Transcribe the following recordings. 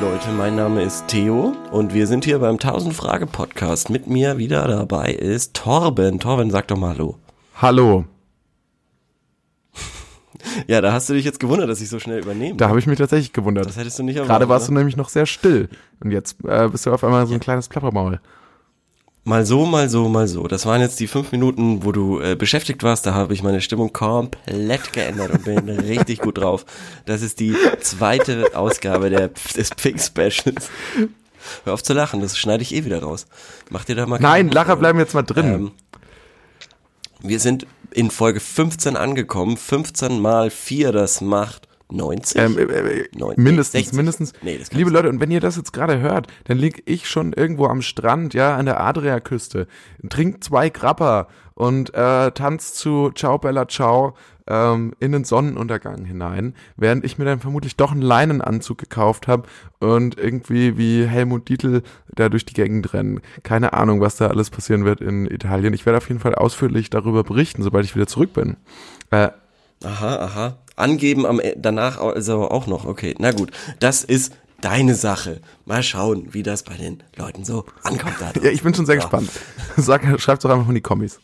Leute, mein Name ist Theo und wir sind hier beim 1000 Frage Podcast. Mit mir wieder dabei ist Torben. Torben, sag doch mal Hallo. Hallo. Ja, da hast du dich jetzt gewundert, dass ich so schnell übernehme. Da habe ich mich tatsächlich gewundert. das hättest du nicht erwartet. Gerade warst du ne? nämlich noch sehr still. Und jetzt äh, bist du auf einmal so ein kleines Plappermaul. Mal so, mal so, mal so. Das waren jetzt die fünf Minuten, wo du äh, beschäftigt warst. Da habe ich meine Stimmung komplett geändert und bin richtig gut drauf. Das ist die zweite Ausgabe der, des Pink Specials. Hör auf zu lachen, das schneide ich eh wieder raus. Mach dir da mal Nein, Lacher bleiben jetzt mal drin. Ähm, wir sind in Folge 15 angekommen. 15 mal 4, das macht 90. Ähm, äh, äh, Neun- mindestens, 60. mindestens. Nee, Liebe Leute, und wenn ihr das jetzt gerade hört, dann lieg ich schon irgendwo am Strand, ja, an der Adriaküste, trink zwei Grappa und äh, tanz zu Ciao Bella Ciao ähm, in den Sonnenuntergang hinein, während ich mir dann vermutlich doch einen Leinenanzug gekauft habe und irgendwie wie Helmut Dietl da durch die Gegend rennen. Keine Ahnung, was da alles passieren wird in Italien. Ich werde auf jeden Fall ausführlich darüber berichten, sobald ich wieder zurück bin. Äh, Aha, aha. Angeben am E- danach also auch noch. Okay, na gut. Das ist deine Sache. Mal schauen, wie das bei den Leuten so ankommt. Da Ja, ich bin schon sehr Ja. gespannt. Sag, schreib's doch einfach mal in die Kommis.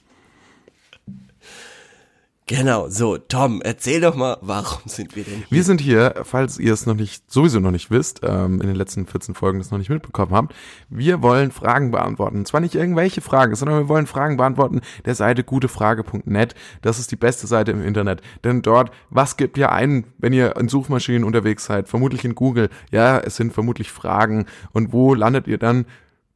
Genau, so, Tom, erzähl doch mal, warum sind wir denn hier? Wir sind hier, falls ihr es noch nicht, sowieso noch nicht wisst, ähm, in den letzten 14 Folgen das noch nicht mitbekommen habt. Wir wollen Fragen beantworten. Und zwar nicht irgendwelche Fragen, sondern wir wollen Fragen beantworten der Seite gutefrage.net. Das ist die beste Seite im Internet. Denn dort, was gibt ihr ein, wenn ihr in Suchmaschinen unterwegs seid? Vermutlich in Google. Ja, es sind vermutlich Fragen. Und wo landet ihr dann?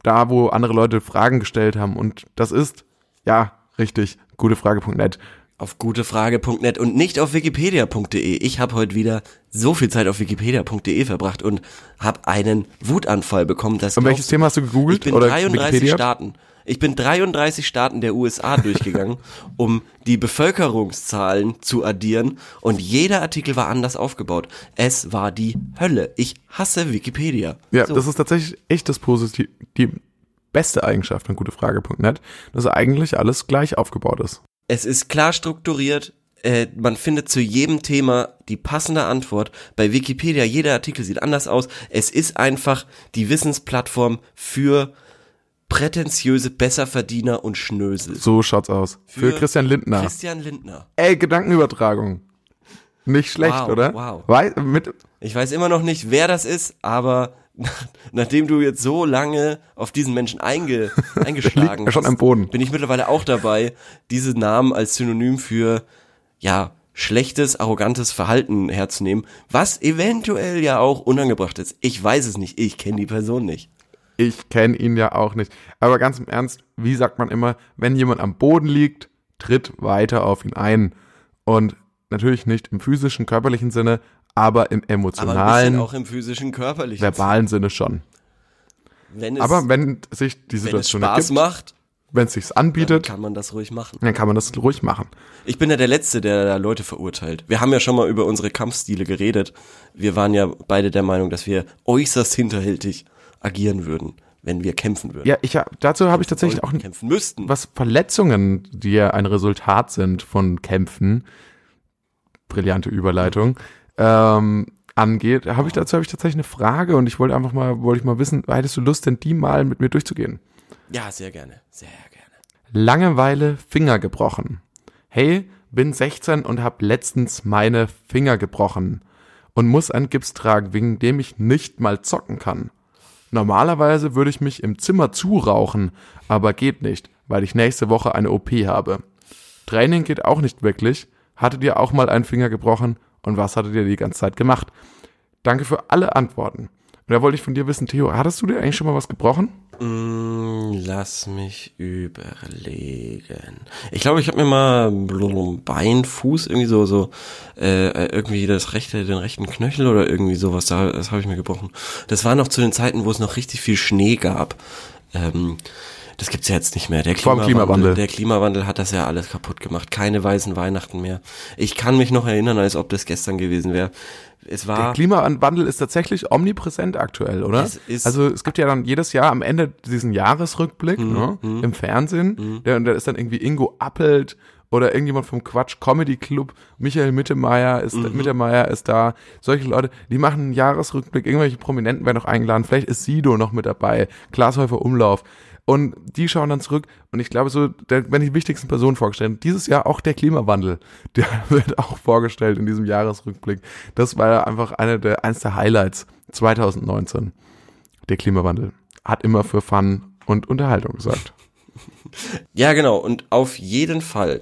Da, wo andere Leute Fragen gestellt haben. Und das ist, ja, richtig, gutefrage.net. Auf gutefrage.net und nicht auf wikipedia.de. Ich habe heute wieder so viel Zeit auf wikipedia.de verbracht und habe einen Wutanfall bekommen. Das Und welches Thema hast du gegoogelt? Ich bin oder 33 Wikipedia? Staaten. Ich bin 33 Staaten der USA durchgegangen, um die Bevölkerungszahlen zu addieren und jeder Artikel war anders aufgebaut. Es war die Hölle. Ich hasse Wikipedia. Ja, So. das ist tatsächlich echt das Positiv, die beste Eigenschaft von gutefrage.net, dass eigentlich alles gleich aufgebaut ist. Es ist klar strukturiert. Äh, man findet zu jedem Thema die passende Antwort. Bei Wikipedia, jeder Artikel sieht anders aus. Es ist einfach die Wissensplattform für prätentiöse Besserverdiener und Schnösel. So schaut's aus. Für, Christian Lindner. Christian Lindner. Ey, Gedankenübertragung. Nicht schlecht, Wow, oder? wow. Wei mit, Ich weiß immer noch nicht, wer das ist, aber nachdem du jetzt so lange auf diesen Menschen einge, eingeschlagen er schon hast, am Boden. bin ich mittlerweile auch dabei, diese Namen als Synonym für, ja, schlechtes, arrogantes Verhalten herzunehmen, was eventuell ja auch unangebracht ist. Ich weiß es nicht, ich kenne die Person nicht. ich kenne ihn ja auch nicht. Aber ganz im Ernst, wie sagt man immer, wenn jemand am Boden liegt, tritt weiter auf ihn ein. Und natürlich nicht im physischen, körperlichen Sinne, aber im Aber emotionalen, auch im physischen, körperlichen. verbalen Sinne schon. Wenn es, Aber wenn sich die wenn es Situation Spaß ergibt, macht, wenn es sich dann anbietet, kann man das ruhig machen. dann kann man das ruhig machen. Ich bin ja der Letzte, der da Leute verurteilt. Wir haben ja schon mal über unsere Kampfstile geredet. Wir waren ja beide der Meinung, dass wir äußerst hinterhältig agieren würden, wenn wir kämpfen würden. Ja, ich dazu habe ich tatsächlich auch kämpfen müssten. was Verletzungen, die ja ein Resultat sind von Kämpfen, brillante Überleitung, ähm, angeht, habe ich dazu habe ich tatsächlich eine Frage und ich wollte einfach mal, wollte ich mal wissen, hättest du Lust, denn die mal mit mir durchzugehen? Ja, sehr gerne, sehr gerne. Langeweile Finger gebrochen. Hey, bin 16 und hab letztens meine Finger gebrochen und muss einen Gips tragen, wegen dem ich nicht mal zocken kann. Normalerweise würde ich mich im Zimmer zurauchen, aber geht nicht, weil ich nächste Woche eine OP habe. Training geht auch nicht wirklich. Hattet ihr auch mal einen Finger gebrochen und was hattet ihr die ganze Zeit gemacht? Danke für alle Antworten. Und da wollte ich von dir wissen, Theo, hattest du dir eigentlich schon mal was gebrochen? Mm, lass mich überlegen. Ich glaube, ich habe mir mal Bein, Fuß irgendwie so so äh, irgendwie das rechte, den rechten Knöchel oder irgendwie sowas. Da, das habe ich mir gebrochen. Das war noch zu den Zeiten, wo es noch richtig viel Schnee gab. Ähm, das gibt's ja jetzt nicht mehr. Der Klimawandel, Klimawandel. der Klimawandel hat das ja alles kaputt gemacht. Keine weißen Weihnachten mehr. Ich kann mich noch erinnern, als ob das gestern gewesen wäre. Es Der war Klimawandel ist tatsächlich omnipräsent aktuell, oder? Es ist- also es gibt ja dann jedes Jahr am Ende diesen Jahresrückblick Mhm, ne, im Fernsehen. Der, und da ist dann irgendwie Ingo Appelt oder irgendjemand vom Quatsch Comedy Club, Michael Mittermeier ist, Mhm. Mittermeier ist da, solche Leute, die machen einen Jahresrückblick, irgendwelche Prominenten werden noch eingeladen, vielleicht ist Sido noch mit dabei, Glashäufer Umlauf. Und die schauen dann zurück und ich glaube so, da werden die wichtigsten Personen vorgestellt. Dieses Jahr auch der Klimawandel, der wird auch vorgestellt in diesem Jahresrückblick. Das war einfach eine der, eins der Highlights 2019. Der Klimawandel hat immer für Fun und Unterhaltung gesorgt. Ja, genau. Und auf jeden Fall.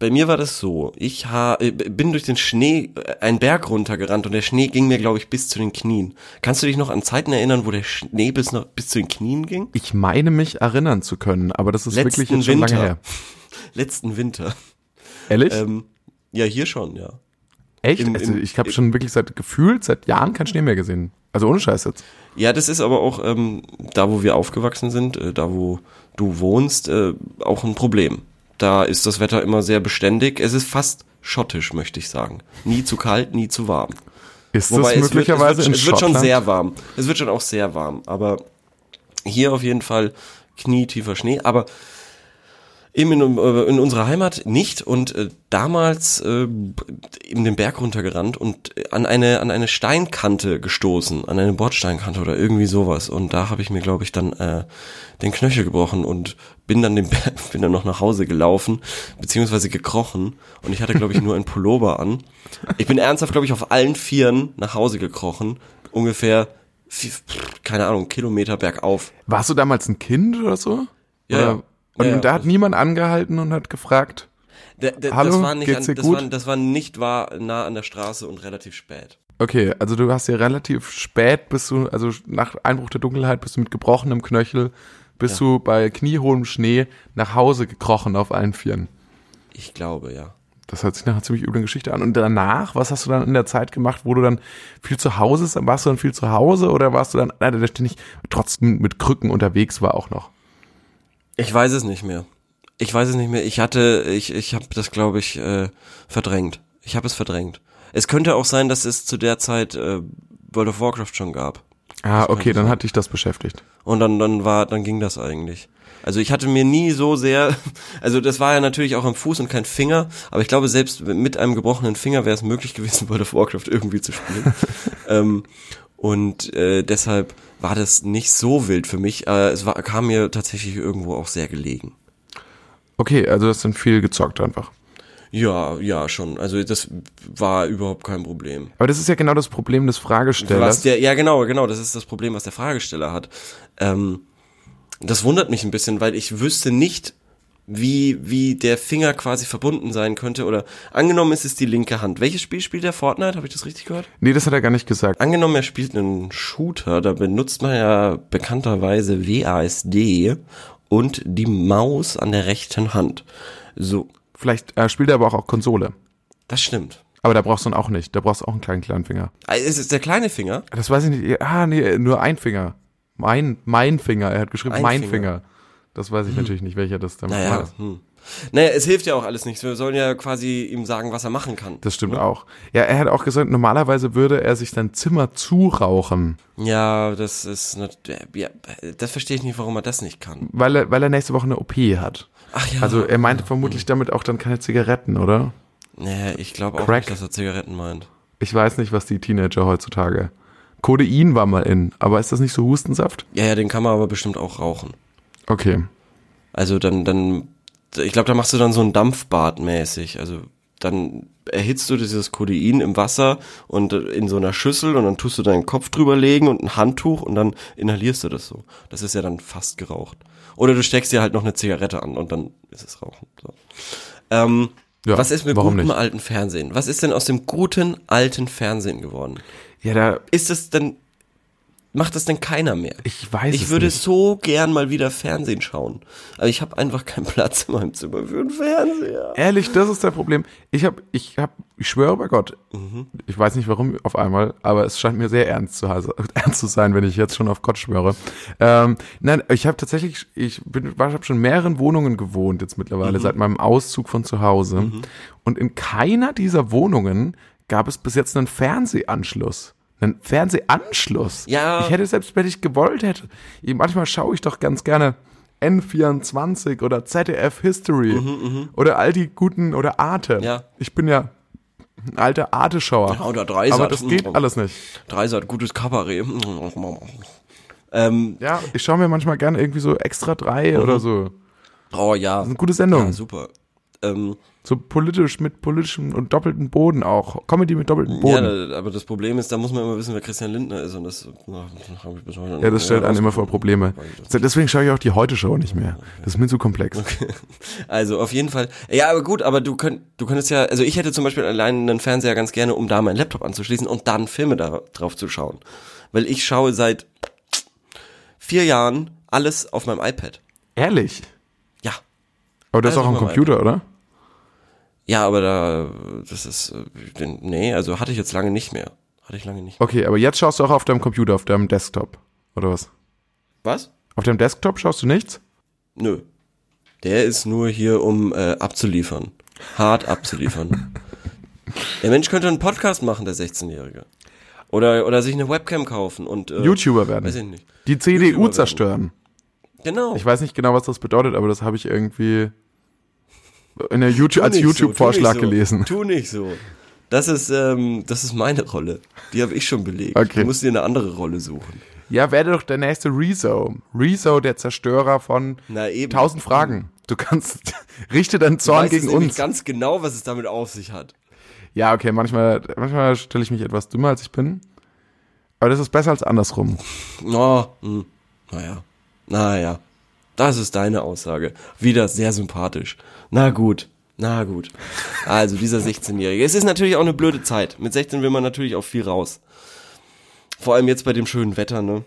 Bei mir war das so. Ich ha äh, bin durch den Schnee äh, einen Berg runtergerannt und der Schnee ging mir, glaube ich, bis zu den Knien. Kannst du dich noch an Zeiten erinnern, wo der Schnee bis, noch, bis zu den Knien ging? Ich meine mich erinnern zu können, aber das ist Letzten wirklich schon Winter. lange her. Letzten Winter. Ehrlich? Ähm, ja, hier schon, ja. Echt? im- also ich habe schon wirklich seit gefühlt seit Jahren keinen Schnee mehr gesehen. Also ohne Scheiß jetzt. Ja, das ist aber auch ähm, da, wo wir aufgewachsen sind, äh, da, wo du wohnst, äh, auch ein Problem. Da ist das Wetter immer sehr beständig. Es ist fast schottisch, möchte ich sagen. Nie zu kalt, nie zu warm. Ist Wobei das es wird, möglicherweise es wird, in es wird schon Schottland? sehr warm. Es wird schon auch sehr warm. Aber hier auf jeden Fall knietiefer Schnee. Aber eben in, äh, in unserer Heimat nicht. Und äh, damals äh, in den Berg runtergerannt und äh, an eine, an eine Steinkante gestoßen. An eine Bordsteinkante oder irgendwie sowas. Und da habe ich mir, glaube ich, dann äh, den Knöchel gebrochen und bin dann den Berg, bin dann noch nach Hause gelaufen, beziehungsweise gekrochen. Und ich hatte, glaube ich, nur ein Pullover an. Ich bin ernsthaft, glaube ich, auf allen Vieren nach Hause gekrochen. Ungefähr, keine Ahnung, Kilometer bergauf. Warst du damals ein Kind oder so? Ja, ja. Und Ja, ja. da hat niemand angehalten und hat gefragt. Der, der, Hallo, das war nicht, geht's an, das, gut? war, das war nicht war nah an der Straße und relativ spät. Okay, also du hast ja relativ spät bist du, also nach Einbruch der Dunkelheit bist du mit gebrochenem Knöchel, bist du bei kniehohem Schnee nach Hause gekrochen auf allen Vieren. Ich glaube, ja. Das hört sich nach einer ziemlich üblen Geschichte an. Und danach, was hast du dann in der Zeit gemacht, wo du dann viel zu Hause bist? Warst du dann viel zu Hause oder warst du dann einer, der ständig trotzdem mit Krücken unterwegs war auch noch? Ich weiß es nicht mehr. Ich weiß es nicht mehr. Ich hatte, ich, ich habe das, glaube ich, äh, verdrängt. Ich habe es verdrängt. Es könnte auch sein, dass es zu der Zeit äh, World of Warcraft schon gab. Ah, kann okay, dann sein. hat dich das beschäftigt. Und dann, dann war, dann ging das eigentlich. Also ich hatte mir nie so sehr, also das war ja natürlich auch am Fuß und kein Finger, aber ich glaube selbst mit einem gebrochenen Finger wäre es möglich gewesen, World of Warcraft irgendwie zu spielen. ähm, und äh, deshalb war das nicht so wild für mich. Äh, es war, kam mir tatsächlich irgendwo auch sehr gelegen. Okay, also das sind viel gezockt einfach. Ja, ja, schon. Also das war überhaupt kein Problem. Aber das ist ja genau das Problem des Was Fragestellers. der, ja, genau, genau, das ist das Problem, was der Fragesteller hat. Ähm, das wundert mich ein bisschen, weil ich wüsste nicht, wie, wie der Finger quasi verbunden sein könnte. Oder angenommen, es ist die linke Hand. Welches Spiel spielt der Fortnite? Habe ich das richtig gehört? nee, das hat er gar nicht gesagt. Angenommen, er spielt einen Shooter, da benutzt man ja bekannterweise WASD und die Maus an der rechten Hand. So, Vielleicht äh, spielt er aber auch, auch Konsole. das stimmt. Aber da brauchst du ihn auch nicht. Da brauchst du auch einen kleinen kleinen Finger. Also, Es ist der kleine Finger. Das weiß ich nicht. Ah, nee, nur ein Finger. Mein, mein Finger. Er hat geschrieben, Ein mein Finger. Finger. Das weiß ich natürlich nicht, welcher das damit Naja, war. hm. naja, es hilft ja auch alles nichts. Wir sollen ja quasi ihm sagen, was er machen kann. Das stimmt auch. Ja, er hat auch gesagt, normalerweise würde er sich sein Zimmer zurauchen, Ja, das ist, nat- ja, das verstehe ich nicht, warum er das nicht kann. weil er, weil er nächste Woche eine OP hat. Ach ja. Also er meinte vermutlich damit auch dann keine Zigaretten, oder? Nee, ich glaube auch Crack. nicht, dass er Zigaretten meint. Ich weiß nicht, was die Teenager heutzutage. Codein war mal in, aber ist das nicht so Hustensaft? Ja, ja, den kann man aber bestimmt auch rauchen. Okay. Also dann, dann, ich glaube, da machst du dann so ein Dampfbad mäßig. Also dann erhitzt du dieses Codein im Wasser und in so einer Schüssel und dann tust du deinen Kopf drüber legen und ein Handtuch und dann inhalierst du das so. Das ist ja dann fast geraucht. Oder du steckst dir halt noch eine Zigarette an und dann ist es Rauchen. So. Ähm, Ja, was ist mit gutem nicht? alten Fernsehen? Was ist denn aus dem guten alten Fernsehen geworden? Ja, da, Ist es denn, macht das denn keiner mehr? ich weiß Ich würde nicht. so gern mal wieder Fernsehen schauen. Aber ich habe einfach keinen Platz in meinem Zimmer für einen Fernseher. Ehrlich, das ist das Problem. Ich habe, ich habe, ich schwöre bei Gott, ich weiß nicht warum auf einmal, aber es scheint mir sehr ernst zu, hase- ernst zu sein, wenn ich jetzt schon auf Gott schwöre. Ähm, nein, ich habe tatsächlich, ich bin, ich habe schon in mehreren Wohnungen gewohnt jetzt mittlerweile seit meinem Auszug von zu Hause und in keiner dieser Wohnungen gab es bis jetzt einen Fernsehanschluss. Einen Fernsehanschluss. Ja. Ich hätte selbst, wenn ich gewollt hätte. Ich- Manchmal schaue ich doch ganz gerne N24 oder ZDF History oder all die guten oder Arte. Mhm, Ja. Ich bin ja ein alter Arte-Schauer. Ja, oder Dreisat. Aber das geht alles nicht. Dreisat, gutes Kabarett. Ähm, Ja, ich schaue mir manchmal gerne irgendwie so extra drei oder so. oh ja. Das ist eine gute Sendung. Ja, super. Ähm, So politisch, mit politischem und doppeltem Boden auch. Comedy mit doppeltem ja, Boden. da, aber das Problem ist, da muss man immer wissen, wer Christian Lindner ist und das habe ich bis heute Ja, das stellt einen immer vor. Probleme. Deswegen schaue ich auch die Heute-Show nicht mehr. Das ist mir zu komplex. Also auf jeden Fall. Ja, aber gut, aber du könnt, du könntest ja, also ich hätte zum Beispiel allein einen Fernseher ganz gerne, um da meinen Laptop anzuschließen und dann Filme da, drauf zu schauen. Weil ich schaue seit vier Jahren alles auf meinem iPad. Ehrlich? Ja. Aber das ist Also auch am mal Computer, oder? Ja, aber da, das ist, äh, nee, also hatte ich jetzt lange nicht mehr. Hatte ich lange nicht. Okay, aber jetzt schaust du auch auf deinem Computer, auf deinem Desktop. Oder was? Was? Auf deinem Desktop schaust du nichts? Nö. Der ist nur hier, um äh, abzuliefern. Hart abzuliefern. der Mensch könnte einen Podcast machen, der 16-Jährige. Oder, oder sich eine Webcam kaufen und äh, YouTuber werden. Weiß ich nicht. Die CDU zerstören. Genau. Ich weiß nicht genau, was das bedeutet, aber das habe ich irgendwie in der YouTube, Tu als YouTube-Vorschlag so, gelesen. Tu nicht so. Das ist, ähm, das ist meine Rolle. Die habe ich schon belegt. Okay. Du musst dir eine andere Rolle suchen. Ja, werde doch der nächste Rezo. Rezo, der Zerstörer von Na eben. tausend Fragen. Du kannst, richte deinen Du Zorn weißt gegen es uns. ganz genau, was es damit auf sich hat. Ja, okay, manchmal, manchmal stelle ich mich etwas dümmer, als ich bin. Aber das ist besser als andersrum. Oh, hm, naja. Naja. Das ist deine Aussage. Wieder sehr sympathisch. Na gut. Na gut. Also dieser 16-Jährige. Es ist natürlich auch eine blöde Zeit. Mit 16 will man natürlich auch viel raus. Vor allem jetzt bei dem schönen Wetter, ne?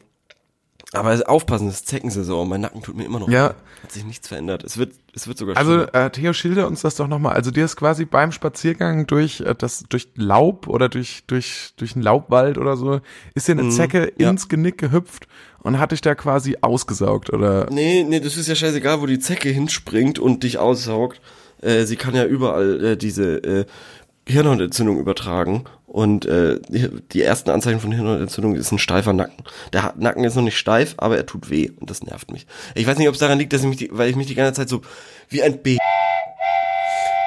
Aber aufpassen, das ist Zeckensaison. Mein Nacken tut mir immer noch. Ja. weh. Hat sich nichts verändert. Es wird, es wird sogar Also, äh, Theo, schilder uns das doch nochmal. Also, dir ist quasi beim Spaziergang durch äh, das, durch Laub oder durch, durch, durch einen Laubwald oder so, ist dir eine Zecke ja. ins Genick gehüpft und hat dich da quasi ausgesaugt, oder? Nee, nee, das ist ja scheißegal, wo die Zecke hinspringt und dich aussaugt. Äh, sie kann ja überall äh, diese äh, Hirnhautentzündung übertragen. Und äh, die, ersten Anzeichen von Hirnhautentzündung ist ein steifer Nacken. Der Nacken ist noch nicht steif, aber er tut weh und das nervt mich. Ich weiß nicht, ob es daran liegt, dass ich mich, die, weil ich mich die ganze Zeit so wie ein B,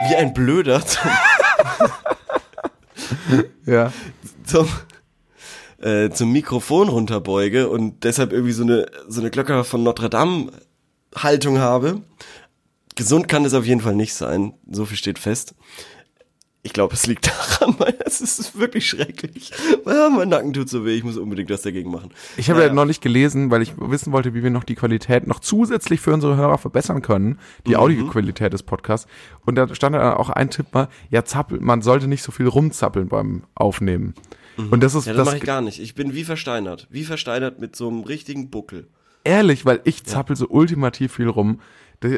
wie ein Blöder zum, Ja. zum, äh, zum Mikrofon runterbeuge und deshalb irgendwie so eine, so eine Glocke von Notre Dame Haltung habe. Gesund kann es auf jeden Fall nicht sein. So viel steht fest. Ich glaube, es liegt daran, weil es ist wirklich schrecklich. Ah, mein Nacken tut so weh, ich muss unbedingt was dagegen machen. Ich habe Naja. ja neulich gelesen, weil ich wissen wollte, wie wir noch die Qualität noch zusätzlich für unsere Hörer verbessern können, die Mhm. Audioqualität des Podcasts. Und da stand dann auch ein Tipp mal, ja, zappel, man sollte nicht so viel rumzappeln beim Aufnehmen. Und das ist Mhm. Ja, das, das mache ich gar nicht. Ich bin wie versteinert. Wie versteinert mit so einem richtigen Buckel. ehrlich, weil ich zappel so ultimativ viel rum.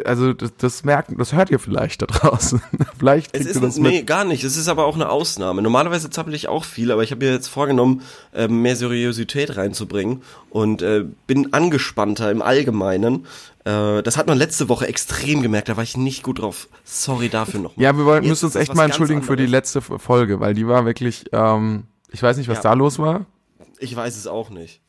Also das, das merkt, das hört ihr vielleicht da draußen. vielleicht Es kriegt ist, ihr das nee, mit. gar nicht. Es ist aber auch eine Ausnahme. Normalerweise zappel ich auch viel, aber ich habe mir jetzt vorgenommen, ähm, mehr Seriosität reinzubringen und äh, bin angespannter im Allgemeinen. Äh, das hat man letzte Woche extrem gemerkt, da war ich nicht gut drauf. Sorry dafür nochmal. Ja, wir wollen, müssen uns ist echt mal entschuldigen für die letzte Folge, weil die war wirklich, ähm, ich weiß nicht, was Ja. da los war. Ich weiß es auch nicht.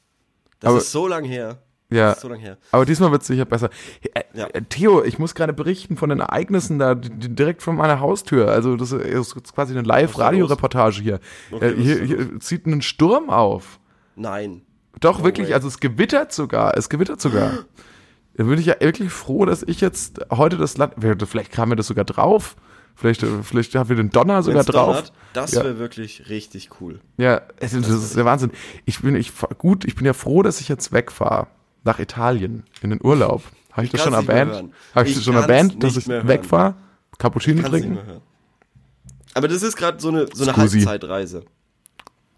Das Aber- ist so lang her. Ja, Das so lang her. aber diesmal wird es sicher besser. Äh, Ja. äh, Theo, ich muss gerade berichten von den Ereignissen da direkt vor meiner Haustür. Also das ist quasi eine Live-Radio-Reportage hier. Okay, äh, hier, hier zieht einen Sturm auf. Nein. Doch, No wirklich, way. also es gewittert sogar. Es gewittert sogar. Da bin ich ja wirklich froh, dass ich jetzt heute das Land. Vielleicht kam mir das sogar drauf. Vielleicht, äh, vielleicht haben wir den Donner sogar Wenn's drauf. donnert, das Ja. wäre wirklich richtig cool. Ja, es, das ist der Wahnsinn. Ich bin, ich, gut, ich bin ja froh, dass ich jetzt wegfahre. Nach Italien. In den Urlaub. Habe ich das schon erwähnt? Habe ich, Ich das schon erwähnt, dass ich wegfahre? Cappuccino trinken? Aber das ist gerade so eine, so eine Scusi. Halbzeitreise.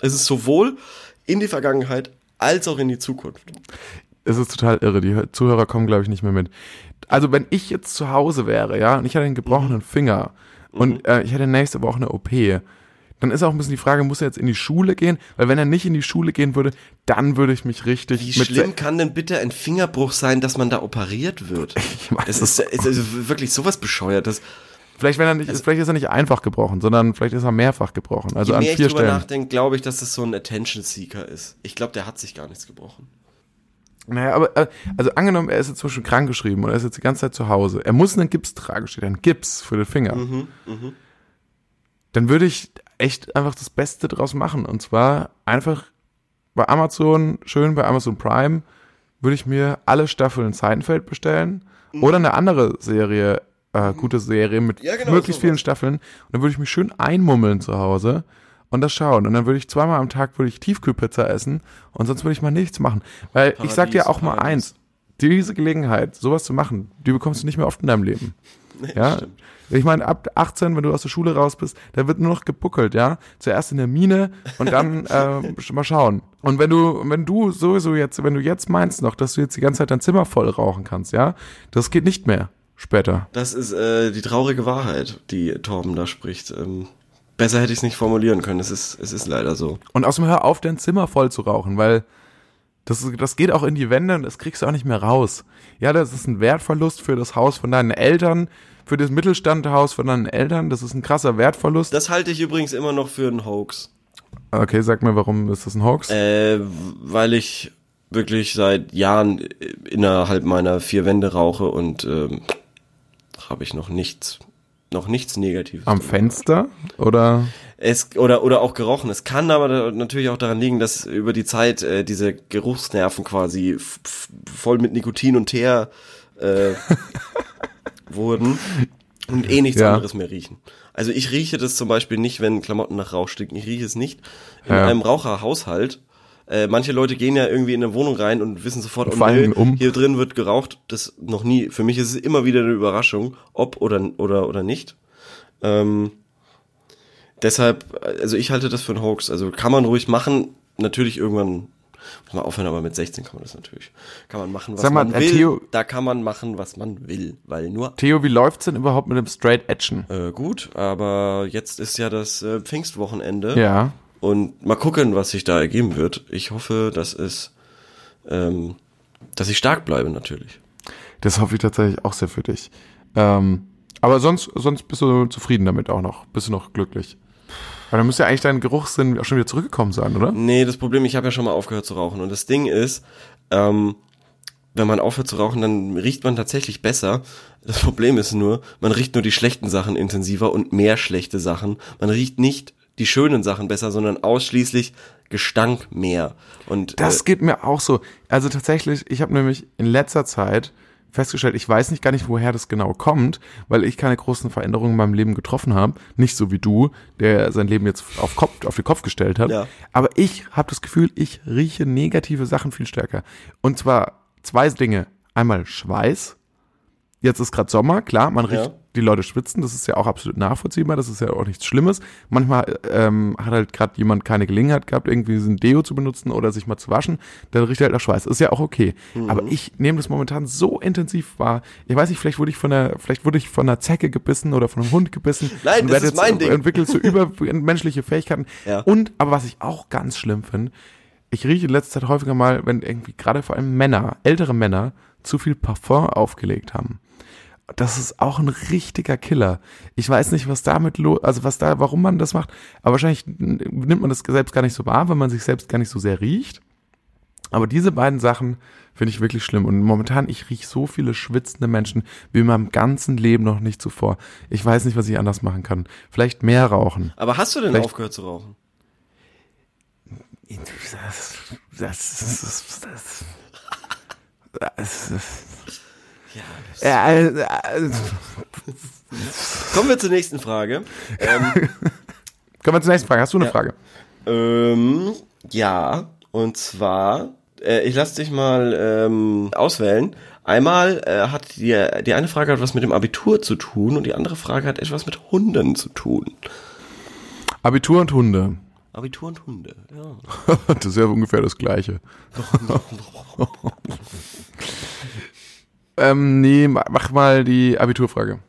Es ist sowohl in die Vergangenheit als auch in die Zukunft. Es ist total irre. Die Hör- Zuhörer kommen, glaube ich, nicht mehr mit. Also, wenn ich jetzt zu Hause wäre, ja, und ich hätte einen gebrochenen Mhm. Finger und äh, ich hätte nächste Woche eine OP, dann ist auch ein bisschen die Frage, muss er jetzt in die Schule gehen? Weil wenn er nicht in die Schule gehen würde, dann würde ich mich richtig Wie mit schlimm kann denn bitte ein Fingerbruch sein, dass man da operiert wird? Ich weiß Es ist, es ist wirklich sowas bescheuertes. Vielleicht, wenn er nicht, vielleicht ist er nicht einfach gebrochen, sondern vielleicht ist er mehrfach gebrochen. Also Je an mehr ich vier drüber Stellen. nachdenke, glaube ich, dass das so ein Attention Seeker ist. Ich glaube, der hat sich gar nichts gebrochen. Naja, aber, äh, also angenommen, er ist jetzt zum Beispiel krankgeschrieben und er ist jetzt die ganze Zeit zu Hause. Er muss einen Gips tragen, steht ein Gips für den Finger. Mhm, mhm. Dann würde ich echt einfach das Beste draus machen. Und zwar einfach bei Amazon, schön bei Amazon Prime, würde ich mir alle Staffeln Seinfeld bestellen oder eine andere Serie, äh, gute Serie mit Ja, genau, möglichst sowas. vielen Staffeln. Und dann würde ich mich schön einmummeln zu Hause und das schauen. Und dann würde ich zweimal am Tag würde ich Tiefkühlpizza essen und sonst würde ich mal nichts machen. Weil ich sag dir Paradies, auch mal Paradies. eins, diese Gelegenheit, sowas zu machen, die bekommst du nicht mehr oft in deinem Leben. Nee, Ja, stimmt. ich meine, ab 18, wenn du aus der Schule raus bist, da wird nur noch gebuckelt, ja. Zuerst in der Mine und dann äh, mal schauen. Und wenn du, wenn du sowieso jetzt, wenn du jetzt meinst noch, dass du jetzt die ganze Zeit dein Zimmer voll rauchen kannst, ja, das geht nicht mehr später. Das ist äh, die traurige Wahrheit, die Torben da spricht. Ähm, besser hätte ich es nicht formulieren können. Es ist, es ist leider so. Und außerdem hör auf, dein Zimmer voll zu rauchen, weil das, das geht auch in die Wände und das kriegst du auch nicht mehr raus. Ja, das ist ein Wertverlust für das Haus von deinen Eltern, für das Mittelstandhaus von deinen Eltern. Das ist ein krasser Wertverlust. Das halte ich übrigens immer noch für einen Hoax. Okay, sag mir, warum ist das ein Hoax? Äh, weil ich wirklich seit Jahren innerhalb meiner vier Wände rauche und ähm, habe ich noch nichts, noch nichts Negatives. Am. Fenster oder? Es, oder, oder auch gerochen. Es kann aber natürlich auch daran liegen, dass über die Zeit äh, diese Geruchsnerven quasi voll mit Nikotin und Teer äh, wurden und eh nichts Ja. anderes mehr riechen. Also ich rieche das zum Beispiel nicht, wenn Klamotten nach Rauch stinken. Ich rieche es nicht. In Ja. einem Raucherhaushalt. Äh, manche Leute gehen ja irgendwie in eine Wohnung rein und wissen sofort, Und oh, nö, um. hier drin wird geraucht. Das noch nie. Für mich ist es immer wieder eine Überraschung, ob oder oder oder nicht. Ähm, deshalb, also ich halte das für einen Hoax. Also kann man ruhig machen. Natürlich irgendwann muss man aufhören, aber mit 16 kann man das natürlich. Kann man machen, was Sag mal, man äh, will. Theo- da kann man machen, was man will, weil nur Theo, wie läuft's denn überhaupt mit dem Straight Action? äh, gut. Aber jetzt ist ja das äh, Pfingstwochenende Ja. und mal gucken, was sich da ergeben wird. Ich hoffe, dass es, ähm, dass ich stark bleibe natürlich. Das hoffe ich tatsächlich auch sehr für dich. Ähm, aber sonst, sonst bist du zufrieden damit auch noch. Bist du noch glücklich. Weil dann müsste ja eigentlich dein Geruchssinn auch schon wieder zurückgekommen sein, oder? Nee, das Problem, ich habe ja schon mal aufgehört zu rauchen. Und das Ding ist, ähm, wenn man aufhört zu rauchen, dann riecht man tatsächlich besser. Das Problem ist nur, man riecht nur die schlechten Sachen intensiver und mehr schlechte Sachen. Man riecht nicht die schönen Sachen besser, sondern ausschließlich Gestank mehr. Und Das äh, geht mir auch so. Also tatsächlich, ich habe nämlich in letzter Zeit festgestellt, ich weiß nicht gar nicht, woher das genau kommt, weil ich keine großen Veränderungen in meinem Leben getroffen habe. Nicht so wie du, der sein Leben jetzt auf, Kopf, auf den Kopf gestellt hat. Ja. Aber ich habe das Gefühl, ich rieche negative Sachen viel stärker. Und zwar zwei Dinge. Einmal Schweiß. Jetzt ist gerade Sommer, klar, man riecht, Ja. die Leute schwitzen, das ist ja auch absolut nachvollziehbar, das ist ja auch nichts Schlimmes. Manchmal ähm, hat halt gerade jemand keine Gelegenheit gehabt, irgendwie so ein Deo zu benutzen oder sich mal zu waschen, dann riecht er halt nach Schweiß. Ist ja auch okay. Mhm. Aber ich nehme das momentan so intensiv wahr. Ich weiß nicht, vielleicht wurde ich von der, vielleicht wurde ich von einer Zecke gebissen oder von einem Hund gebissen. Nein, das ist mein Ding. entwickelt so übermenschliche Fähigkeiten. Ja. Und, aber was ich auch ganz schlimm finde, ich rieche in letzter Zeit häufiger mal, wenn irgendwie gerade vor allem Männer, ältere Männer, zu viel Parfum aufgelegt haben. Das ist auch ein richtiger Killer. Ich weiß nicht, was damit los, also was da, warum man das macht, aber wahrscheinlich nimmt man das selbst gar nicht so wahr, weil man sich selbst gar nicht so sehr riecht. Aber diese beiden Sachen finde ich wirklich schlimm. Und momentan, ich rieche so viele schwitzende Menschen wie in meinem ganzen Leben noch nicht zuvor. Ich weiß nicht, was ich anders machen kann. Vielleicht mehr rauchen. aber hast du denn Vielleicht- aufgehört zu rauchen? Das, das, das, das, das, Ja. Ja, äh, äh, Kommen wir zur nächsten Frage. ähm, Kommen wir zur nächsten Frage. Hast du eine Ja. Frage? Ähm, ja, und zwar, äh, ich lasse dich mal ähm, auswählen. Einmal äh, hat die, die eine Frage hat was mit dem Abitur zu tun und die andere Frage hat etwas mit Hunden zu tun. Abitur und Hunde. Abitur und Hunde, ja. Das ist ja ungefähr das Gleiche. ähm, nee, ma- mach mal die Abiturfrage.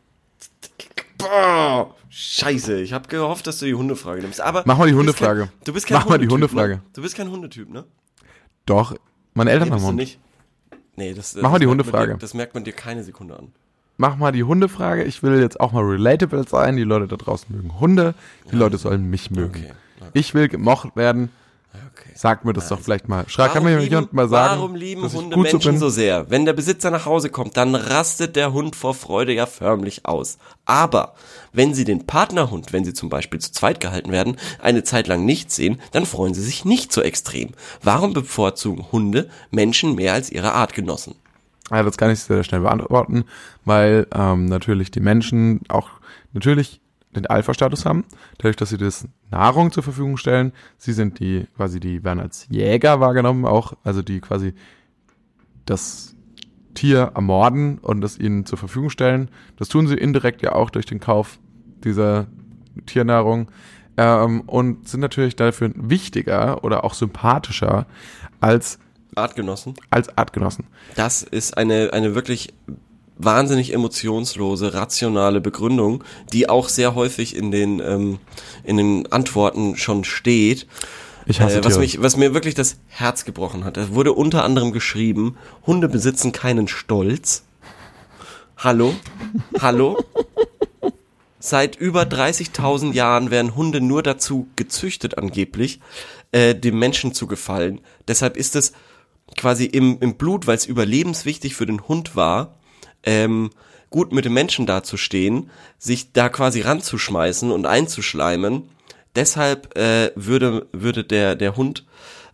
Boah, scheiße, ich habe gehofft, dass du die Hundefrage nimmst. Aber Mach mal die du bist Hundefrage. Kein, du bist kein Mach mal die Hundetyp, Hundefrage. Ne? Du bist kein Hundetyp, ne? Doch, meine Eltern Nee, haben Hund. nicht. Nee, das, Mach mal das die merkt man Hundefrage. Dir, das merkt man dir keine Sekunde an. Mach mal die Hundefrage. Ich will jetzt auch mal relatable sein. Die Leute da draußen mögen Hunde. Die Leute sollen mich mögen. Okay. Ich will gemocht werden. Okay. Sag mir das doch vielleicht mal. Schreib, kann mir lieben, jemand mal sagen, warum lieben Hunde Menschen so sehr? Wenn der Besitzer nach Hause kommt, dann rastet der Hund vor Freude ja förmlich aus. Aber wenn sie den Partnerhund, wenn sie zum Beispiel zu zweit gehalten werden, eine Zeit lang nicht sehen, dann freuen sie sich nicht so extrem. Warum bevorzugen Hunde Menschen mehr als ihre Artgenossen? Ja, das kann ich sehr schnell beantworten, weil ähm, natürlich die Menschen auch natürlich den Alpha-Status haben, dadurch, dass sie das Nahrung zur Verfügung stellen. Sie sind die, quasi, die werden als Jäger wahrgenommen, auch, also die quasi das Tier ermorden und es ihnen zur Verfügung stellen. Das tun sie indirekt ja auch durch den Kauf dieser Tiernahrung ähm, und sind natürlich dafür wichtiger oder auch sympathischer als, Artgenossen? als Artgenossen. Das ist eine, eine wirklich wahnsinnig emotionslose, rationale Begründung, die auch sehr häufig in den, ähm, in den Antworten schon steht. Ich hasse Äh, was, mich, was mir wirklich das Herz gebrochen hat. Es wurde unter anderem geschrieben, Hunde besitzen keinen Stolz. Hallo? Hallo? Seit über 30.000 Jahren werden Hunde nur dazu gezüchtet, angeblich, äh, dem Menschen zu gefallen. Deshalb ist es quasi im, im Blut, weil es überlebenswichtig für den Hund war, ähm, gut mit dem Menschen dazustehen, sich da quasi ranzuschmeißen und einzuschleimen. Deshalb äh, würde, würde der, der Hund,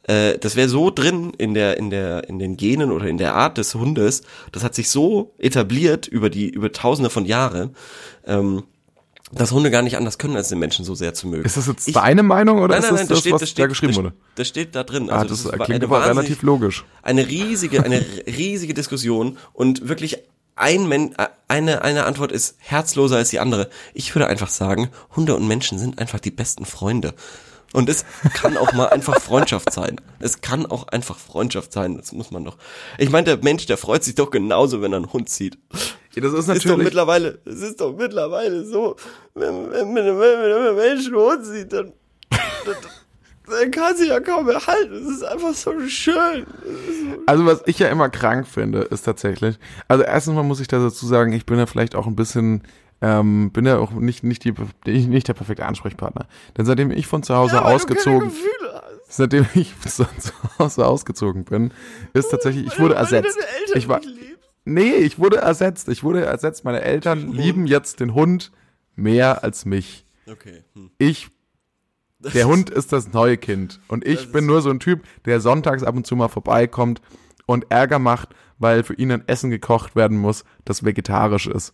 äh, das wäre so drin in der, in der, in den Genen oder in der Art des Hundes, das hat sich so etabliert über die, über tausende von Jahren, ähm, dass Hunde gar nicht anders können, als den Menschen so sehr zu mögen. Ist das jetzt Ich- deine Meinung oder Nein, nein, ist nein, das, das steht, was das da steht, geschrieben das, wurde? das steht da drin. Ah, Also das war klingt aber relativ logisch. eine riesige, eine riesige Diskussion und wirklich ein Men äh, eine, eine Antwort ist herzloser als die andere. Ich würde einfach sagen, Hunde und Menschen sind einfach die besten Freunde. Und es kann auch mal einfach Freundschaft sein. Es kann auch einfach Freundschaft sein. Das muss man doch. Ich meine, der Mensch, der freut sich doch genauso, wenn er einen Hund sieht. Ja, das ist Ist doch mittlerweile, es ist doch mittlerweile so, wenn, wenn, wenn, wenn, wenn ein Mensch einen Hund sieht, dann, dann, dann kann sich ja kaum mehr halten. Es ist einfach so schön. Also was ich ja immer krank finde, ist tatsächlich, also erstens mal muss ich da dazu sagen, ich bin ja vielleicht auch ein bisschen, ähm, bin ja auch nicht, nicht, die, nicht der perfekte Ansprechpartner. Denn seitdem ich von zu Hause Ja, ausgezogen, seitdem ich von zu Hause ausgezogen bin, ist tatsächlich, ich wurde ersetzt. Ich war, nee, ich wurde ersetzt. Ich wurde ersetzt. Meine Eltern lieben jetzt den Hund mehr als mich. Okay. Hm. Ich Der Hund ist das neue Kind. Und ich bin nur so ein Typ, der sonntags ab und zu mal vorbeikommt und Ärger macht, weil für ihn ein Essen gekocht werden muss, das vegetarisch ist.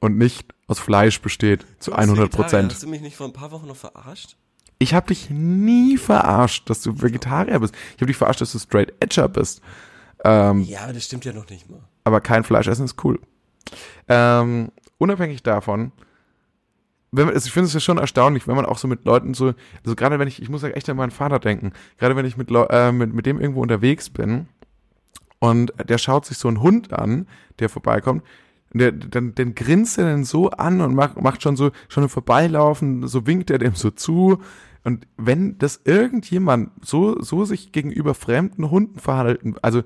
Und nicht aus Fleisch besteht, zu Du bist 100 Vegetarier. Prozent. Hast du mich nicht vor ein paar Wochen noch verarscht? Ich habe dich nie verarscht, dass du Vegetarier bist. Ich habe dich verarscht, dass du straight Edger bist. Ähm, Ja, aber das stimmt ja noch nicht mal. aber kein Fleisch essen ist cool. Ähm, unabhängig davon, wenn man, also ich finde es ja schon erstaunlich, wenn man auch so mit Leuten so, also gerade wenn ich, ich muss ja echt an meinen Vater denken, gerade wenn ich mit, äh, mit, mit dem irgendwo unterwegs bin und der schaut sich so einen Hund an, der vorbeikommt, der, dann, dann grinst er den so an und macht, macht schon so, schon im Vorbeilaufen, so winkt er dem so zu. Und wenn das irgendjemand so, so sich gegenüber fremden Hunden verhalten, also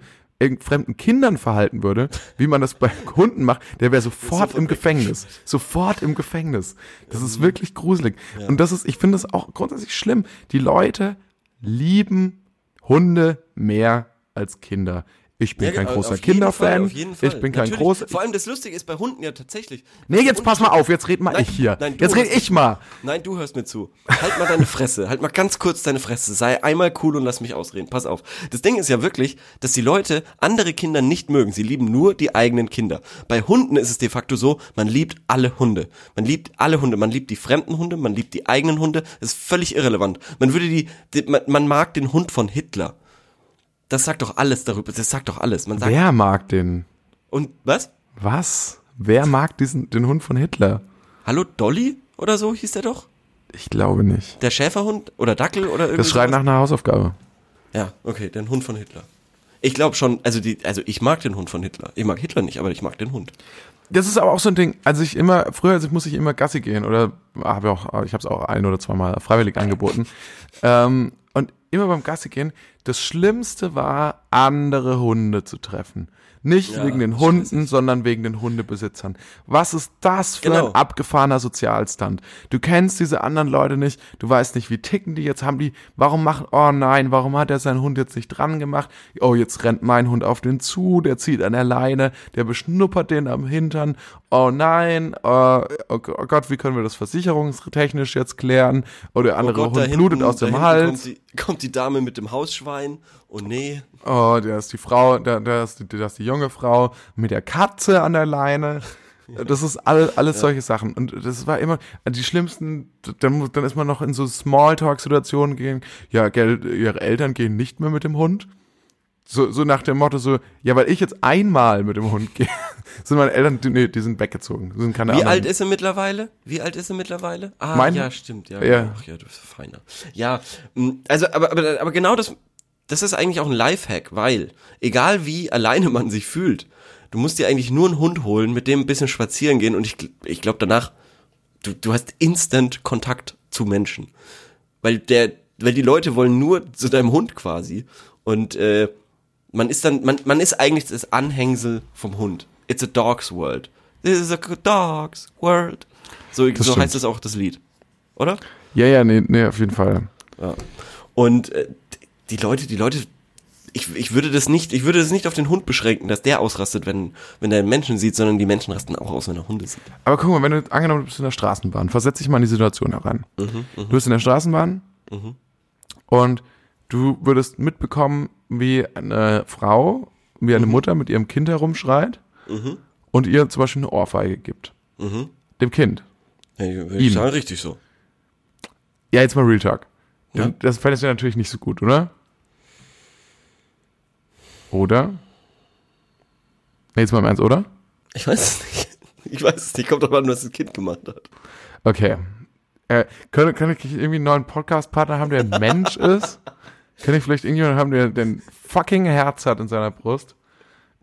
fremden Kindern verhalten würde, wie man das bei Hunden macht, der wäre sofort im Gefängnis. Sofort im Gefängnis. Das ist wirklich gruselig. Und das ist, ich finde das auch grundsätzlich schlimm. Die Leute lieben Hunde mehr als Kinder. Ich bin Ja, kein großer Kinderfan. Ich bin kein großer. Vor allem das Lustige ist bei Hunden ja tatsächlich. Nee, jetzt pass mal auf, jetzt red mal Nein, ich hier. nein, jetzt red ich mal. Nein, du hörst mir zu. Halt mal deine Fresse. Halt mal ganz kurz deine Fresse. Sei einmal cool und lass mich ausreden. Pass auf. Das Ding ist ja wirklich, dass die Leute andere Kinder nicht mögen. Sie lieben nur die eigenen Kinder. Bei Hunden ist es de facto so, man liebt alle Hunde. Man liebt alle Hunde. Man liebt die fremden Hunde, man liebt die eigenen Hunde. Das ist völlig irrelevant. Man würde die, die man, man mag den Hund von Hitler. Das sagt doch alles darüber. Das sagt doch alles. Man sagt, Wer mag den? und was? Was? Wer mag diesen, den Hund von Hitler? Hallo Dolly oder so hieß der doch? Ich glaube nicht. Der Schäferhund oder Dackel oder irgendwie Das schreit nach einer Hausaufgabe. Ja, okay, den Hund von Hitler. Ich glaube schon, also die, also ich mag den Hund von Hitler. Ich mag Hitler nicht, aber ich mag den Hund. Das ist aber auch so ein Ding, als ich immer, früher also muss ich immer Gassi gehen oder habe auch, ich habe es auch ein oder zweimal freiwillig angeboten. ähm, und immer beim Gassi gehen, das Schlimmste war, andere Hunde zu treffen. Nicht Ja, wegen den Hunden, sondern wegen den Hundebesitzern. Was ist das für Genau. ein abgefahrener Sozialstand? Du kennst diese anderen Leute nicht, du weißt nicht, wie ticken die jetzt, haben die, warum machen, oh nein, warum hat er seinen Hund jetzt nicht dran gemacht? Oh, jetzt rennt mein Hund auf den zu, der zieht an der Leine, der beschnuppert den am Hintern. Oh nein, oh, oh Gott, wie können wir das versicherungstechnisch jetzt klären? Oder der andere Oh Gott, Hund blutet hinten- aus da dem Hals. Kommt die, Dame mit dem Hausschwein. Oh nee. Oh, da ist die Frau, da, da, ist, die- da ist die junge Frau mit der Katze an der Leine. Das ist alles, alles solche Sachen. Und das war immer die schlimmsten, dann, dann ist man noch in so Smalltalk-Situationen gegangen. Ja, gell, ihre Eltern gehen nicht mehr mit dem Hund. So, so nach dem Motto so, ja, weil ich jetzt einmal mit dem Hund gehe, sind meine Eltern, die, nee, die sind weggezogen. Sind keine Wie anderen. alt ist er mittlerweile? Wie alt ist er mittlerweile? Ah, Meine? ja, stimmt, ja. Ja. Ach ja, du bist feiner. Ja, mh, also, aber, aber, aber genau das, das ist eigentlich auch ein Lifehack, weil, egal wie alleine man sich fühlt, du musst dir eigentlich nur einen Hund holen, mit dem ein bisschen spazieren gehen und ich, ich glaube danach, du, du hast instant Kontakt zu Menschen. Weil der, weil die Leute wollen nur zu deinem Hund quasi. Und äh, man ist dann, man, man ist eigentlich das Anhängsel vom Hund. It's a dog's world. This is a dog's world. So, so stimmt. heißt es auch das Lied. Oder? Ja, ja, nee, nee, auf jeden Fall. Ja. Und äh, die Leute, die Leute, ich, ich würde das nicht, ich würde das nicht auf den Hund beschränken, dass der ausrastet, wenn, wenn er einen Menschen sieht, sondern die Menschen rasten auch aus, wenn er Hunde sieht. Aber guck mal, wenn du angenommen du bist in der Straßenbahn, versetz dich mal in die Situation herein. Du bist in der Straßenbahn und du würdest mitbekommen, wie eine Frau, wie eine Mutter mit ihrem Kind herumschreit und ihr zum Beispiel eine Ohrfeige gibt. Dem Kind. Ja, ich würde Ihm. sagen, richtig so. Ja, jetzt mal Real Talk. Ja. Das fändest du natürlich nicht so gut, oder? Oder? Nee, jetzt mal im Ernst, oder? Ich weiß es nicht. Ich weiß es nicht. Kommt doch an, was das Kind gemacht hat. Okay. Äh, kann, kann ich irgendwie einen neuen Podcast-Partner haben, der ein Mensch ist? Kann ich vielleicht irgendjemanden haben, der, ein fucking Herz hat in seiner Brust?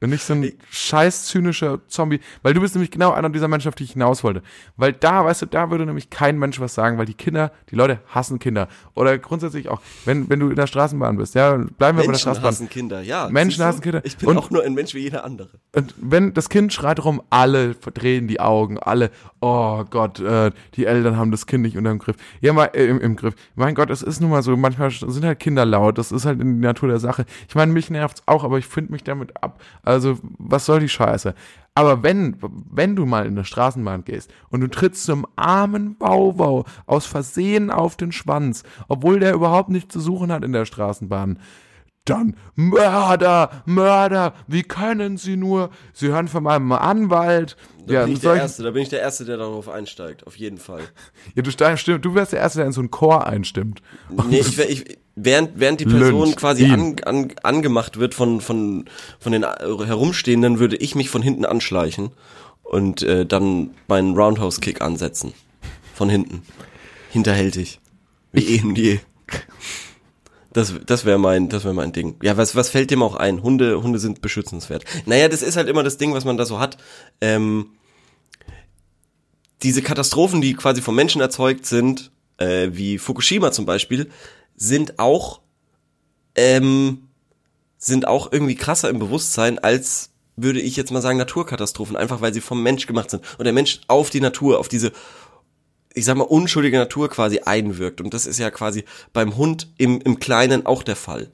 Und nicht so ein scheiß zynischer Zombie. Weil du bist nämlich genau einer dieser Menschen, auf die ich hinaus wollte. Weil da, weißt du, da würde nämlich kein Mensch was sagen, weil die Kinder, die Leute hassen Kinder. Oder grundsätzlich auch, wenn, wenn du in der Straßenbahn bist, ja, bleiben wir bei der Menschen Straßenbahn. hassen Kinder, ja. Menschen hassen Kinder. Ich bin Und- auch nur ein Mensch wie jeder andere. Und wenn das Kind schreit rum, alle verdrehen die Augen, alle, oh Gott, äh, die Eltern haben das Kind nicht unter dem Griff. Ja, mal, äh, im, im Griff. Mein Gott, es ist nun mal so, manchmal sind halt Kinder laut, das ist halt in die Natur der Sache. Ich meine, mich nervt's auch, aber ich finde mich damit ab. Also, was soll die Scheiße? Aber wenn, wenn du mal in eine Straßenbahn gehst und du trittst zum armen Bauwau aus Versehen auf den Schwanz, obwohl der überhaupt nichts zu suchen hat in der Straßenbahn, dann Mörder, Mörder, wie können Sie nur? Sie hören von meinem Anwalt. Da Ja, bin ich der Erste, da bin ich der Erste, der darauf einsteigt, auf jeden Fall. ja du, stimmt, du wärst der Erste, der in so einen Chor einstimmt. Nee, ich, wär- ich, während, während die Person Lynch, quasi an, an, angemacht wird von, von, von den äh, Herumstehenden, würde ich mich von hinten anschleichen und äh, dann meinen Roundhouse-Kick ansetzen. Von hinten. Hinterhältig. Wie eh und je. Das, das wäre mein, das wäre mein Ding. Ja, was, was fällt dem auch ein? Hunde, Hunde sind beschützenswert. Naja, das ist halt immer das Ding, was man da so hat. Ähm, diese Katastrophen, die quasi vom Menschen erzeugt sind, äh, wie Fukushima zum Beispiel, sind auch, ähm, sind auch irgendwie krasser im Bewusstsein als würde ich jetzt mal sagen Naturkatastrophen, einfach weil sie vom Mensch gemacht sind und der Mensch auf die Natur, auf diese ich sag mal, unschuldige Natur quasi einwirkt. Und das ist ja quasi beim Hund im, im Kleinen auch der Fall.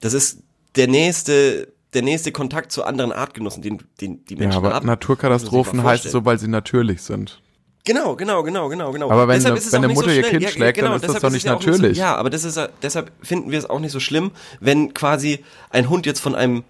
Das ist der nächste, der nächste Kontakt zu anderen Artgenossen, den, den die Ja, Menschen aber haben. Naturkatastrophen heißt so, weil sie natürlich sind. Genau, genau, genau, genau, genau. Aber wenn Deshalb eine- wenn eine Mutter ihr schnell. Kind schlägt, dann ist das doch nicht ja natürlich. so, ja, aber das ist, ja- deshalb finden wir es auch nicht so schlimm, wenn quasi ein Hund jetzt von einem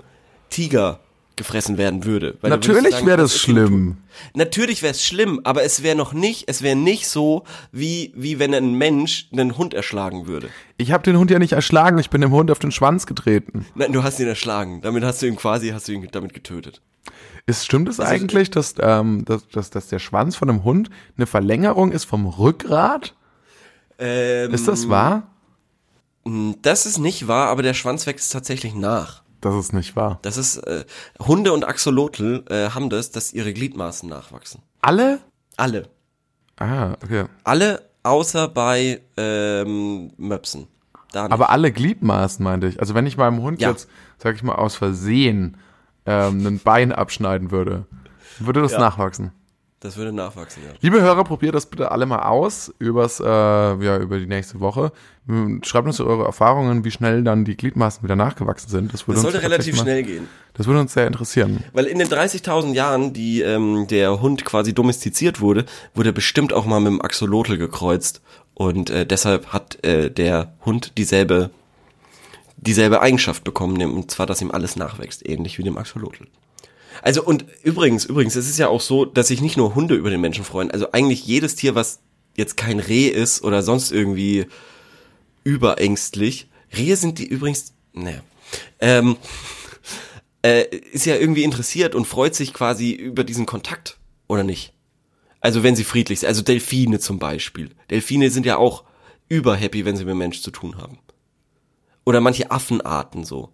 Tiger gefressen werden würde. Natürlich wäre das schlimm. Natürlich wäre es schlimm, aber es wäre noch nicht, es wäre nicht so, wie, wie wenn ein Mensch einen Hund erschlagen würde. Ich habe den Hund ja nicht erschlagen, ich bin dem Hund auf den Schwanz getreten. Nein, du hast ihn erschlagen. Damit hast du ihn quasi, hast du ihn damit getötet. Ist, stimmt es eigentlich, dass, ähm, dass, dass, dass der Schwanz von einem Hund eine Verlängerung ist vom Rückgrat? Ähm, Ist das wahr? Das ist nicht wahr, aber der Schwanz wächst tatsächlich nach. Das ist nicht wahr. Das ist, äh, Hunde und Axolotl äh, haben das, dass ihre Gliedmaßen nachwachsen. Alle? Alle. Ah, okay. Alle außer bei ähm, Möpsen. Aber alle Gliedmaßen meinte ich. Also wenn ich meinem Hund Ja. jetzt, sag ich mal, aus Versehen ähm, ein Bein abschneiden würde, würde das Ja. nachwachsen. Das würde nachwachsen, ja. Liebe Hörer, probiert das bitte alle mal aus übers, äh, ja, über die nächste Woche. Hm, Schreibt uns eure Erfahrungen, wie schnell dann die Gliedmaßen wieder nachgewachsen sind. Das würde Das uns sollte relativ mal, schnell gehen. Das würde uns sehr interessieren. Weil in den 30.000 Jahren, die ähm, der Hund quasi domestiziert wurde, wurde er bestimmt auch mal mit dem Axolotl gekreuzt. Und äh, deshalb hat äh, der Hund dieselbe, dieselbe Eigenschaft bekommen, und zwar, dass ihm alles nachwächst, ähnlich wie dem Axolotl. Also und übrigens, übrigens, es ist ja auch so, dass sich nicht nur Hunde über den Menschen freuen. Also eigentlich jedes Tier, was jetzt kein Reh ist oder sonst irgendwie überängstlich. Rehe sind die übrigens, naja, ähm, äh, ist ja irgendwie interessiert und freut sich quasi über diesen Kontakt, oder nicht? Also wenn sie friedlich sind, also Delfine zum Beispiel. Delfine sind ja auch überhappy, wenn sie mit Mensch zu tun haben. Oder manche Affenarten so.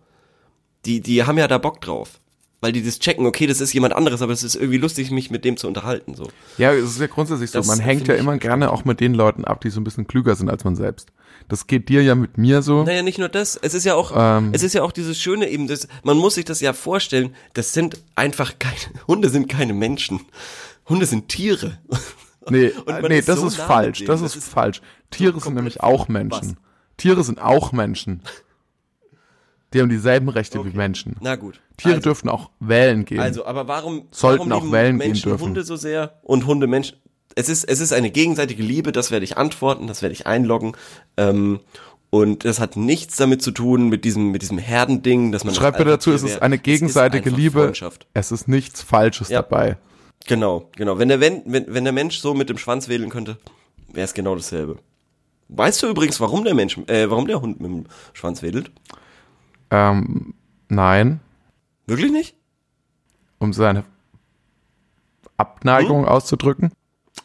Die, die haben ja da Bock drauf. Weil die das checken, okay, das ist jemand anderes, aber es ist irgendwie lustig, mich mit dem zu unterhalten, so. Ja, es ist ja grundsätzlich so. Das Man hängt ja immer gerne auch mit den Leuten ab, die so ein bisschen klüger sind als man selbst. Das geht dir ja mit mir so. Naja, nicht nur das. Es ist ja auch, Ähm. es ist ja auch dieses Schöne eben, das, man muss sich das ja vorstellen, das sind einfach keine, Hunde sind keine Menschen. Hunde sind Tiere. Nee, nee ist das so ist falsch. Das denen. ist, Das ist falsch. Tiere sind nämlich auch Menschen. Tiere sind auch Menschen. Die haben dieselben Rechte wie Okay. Menschen. Na gut. Tiere also, dürfen auch wählen gehen. Also, aber warum Sollten warum auch wählen gehen Menschen dürfen. Hunde so sehr und Hunde Menschen? Es ist es ist eine gegenseitige Liebe. Das werde ich antworten. Das werde ich einloggen. Ähm, und das hat nichts damit zu tun mit diesem mit diesem Herdending, dass man Schreib das mir dazu, es ist eine gegenseitige einfach Liebe. Freundschaft. Es ist nichts Falsches Ja. dabei. Genau, genau. Wenn der, wenn, wenn, der Mensch so mit dem Schwanz wedeln könnte, wäre es genau dasselbe. Weißt du übrigens, warum der Mensch, äh, warum der Hund mit dem Schwanz wedelt? Ähm, nein, Wirklich nicht? um seine Abneigung Hm? auszudrücken.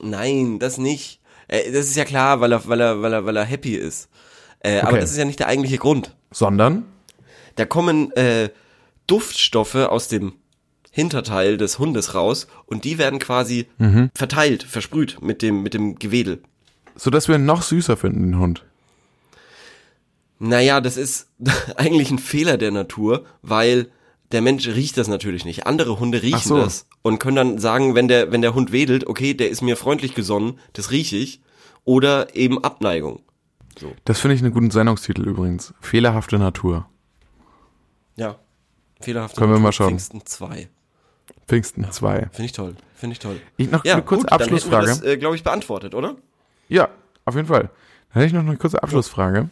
Nein, das nicht. Äh, das ist ja klar, weil er, weil er, weil er, weil er happy ist. Äh, Aber Okay. das ist ja nicht der eigentliche Grund. Sondern, Da kommen äh, Duftstoffe aus dem Hinterteil des Hundes raus und die werden quasi Mhm. verteilt, versprüht mit dem, mit dem Gewedel. so dass wir ihn noch süßer finden, den Hund. Naja, das ist eigentlich ein Fehler der Natur, weil der Mensch riecht das natürlich nicht. Andere Hunde riechen so. das und können dann sagen, wenn der, wenn der Hund wedelt, okay, der ist mir freundlich gesonnen, das rieche ich. Oder eben Abneigung. Das finde ich einen guten Sendungstitel übrigens. Fehlerhafte Natur. Ja. Fehlerhafte Können wir Natur, mal schauen. Pfingsten 2. Pfingsten 2. Finde ich toll. Finde ich toll. Ich noch Ja, eine kurze gut, dann hätten wir Abschlussfrage. das, äh, glaube ich, beantwortet, oder? Ja, auf jeden Fall. Dann hätte ich noch eine kurze Abschlussfrage.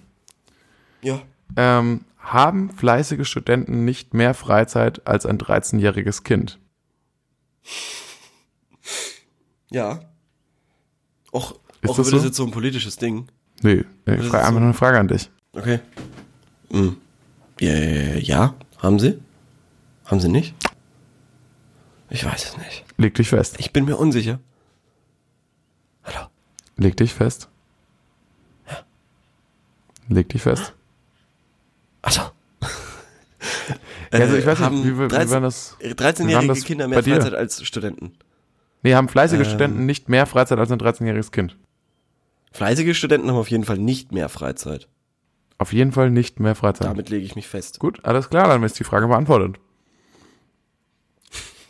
Ja. Ähm, haben fleißige Studenten nicht mehr Freizeit als ein 13-jähriges Kind? Ja. Och, Ist och das wird das so? jetzt so ein politisches Ding? Nee, ich ist frage einfach so. nur eine Frage an dich. Okay. Hm. Ja, ja, haben sie? Haben sie nicht? Ich weiß es nicht. Leg dich fest. Ich bin mir unsicher. Hallo? Leg dich fest. Leg dich fest. Ja, also ich weiß nicht, haben wie, wie, wie 13 war das? wie war 13-jährige das Kinder mehr? Freizeit als Studenten. Nee, haben fleißige Ähm. Studenten nicht mehr Freizeit als ein 13-jähriges Kind? Fleißige Studenten haben auf jeden Fall nicht mehr Freizeit. Auf jeden Fall nicht mehr Freizeit. Damit lege ich mich fest. Gut, alles klar, dann ist die Frage beantwortet.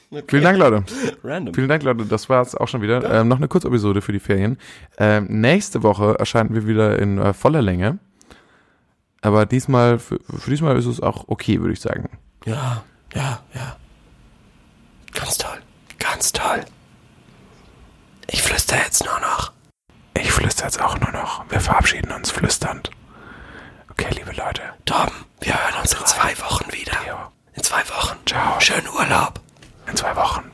Okay. Vielen Dank, Leute. Random. Vielen Dank, Leute. Das war's auch schon wieder. Ähm, noch eine Kurzepisode für die Ferien. Ähm, nächste Woche erscheinen wir wieder in äh, voller Länge. Aber diesmal, für, für diesmal ist es auch okay, würde ich sagen. Ja, ja, ja. Ganz toll. Ganz toll. Ich flüster jetzt nur noch. Ich flüster jetzt auch nur noch. Wir verabschieden uns flüsternd. Okay, liebe Leute. Tom, wir hören uns in zwei Wochen wieder. Theo, In zwei Wochen. Ciao. Schönen Urlaub. in zwei Wochen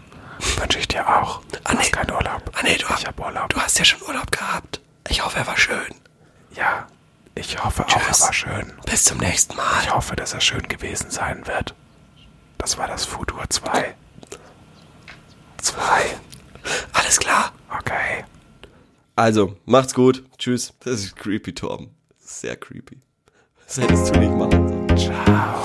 wünsche ich dir auch. Du Ah, nee. hast keinen Urlaub. Ah, nee, du, Ich hab Urlaub. du hast ja schon Urlaub gehabt. Ich hoffe, er war schön. Ja, ich hoffe auch, Tschüss. er war schön. Bis zum nächsten Mal. Ich hoffe, dass er schön gewesen sein wird. Das war das Futur 2. 2. Alles klar. Okay. Also, macht's gut. Tschüss. Das ist creepy, Torben. Sehr creepy. Das hättest du nicht machen sollen. Ciao.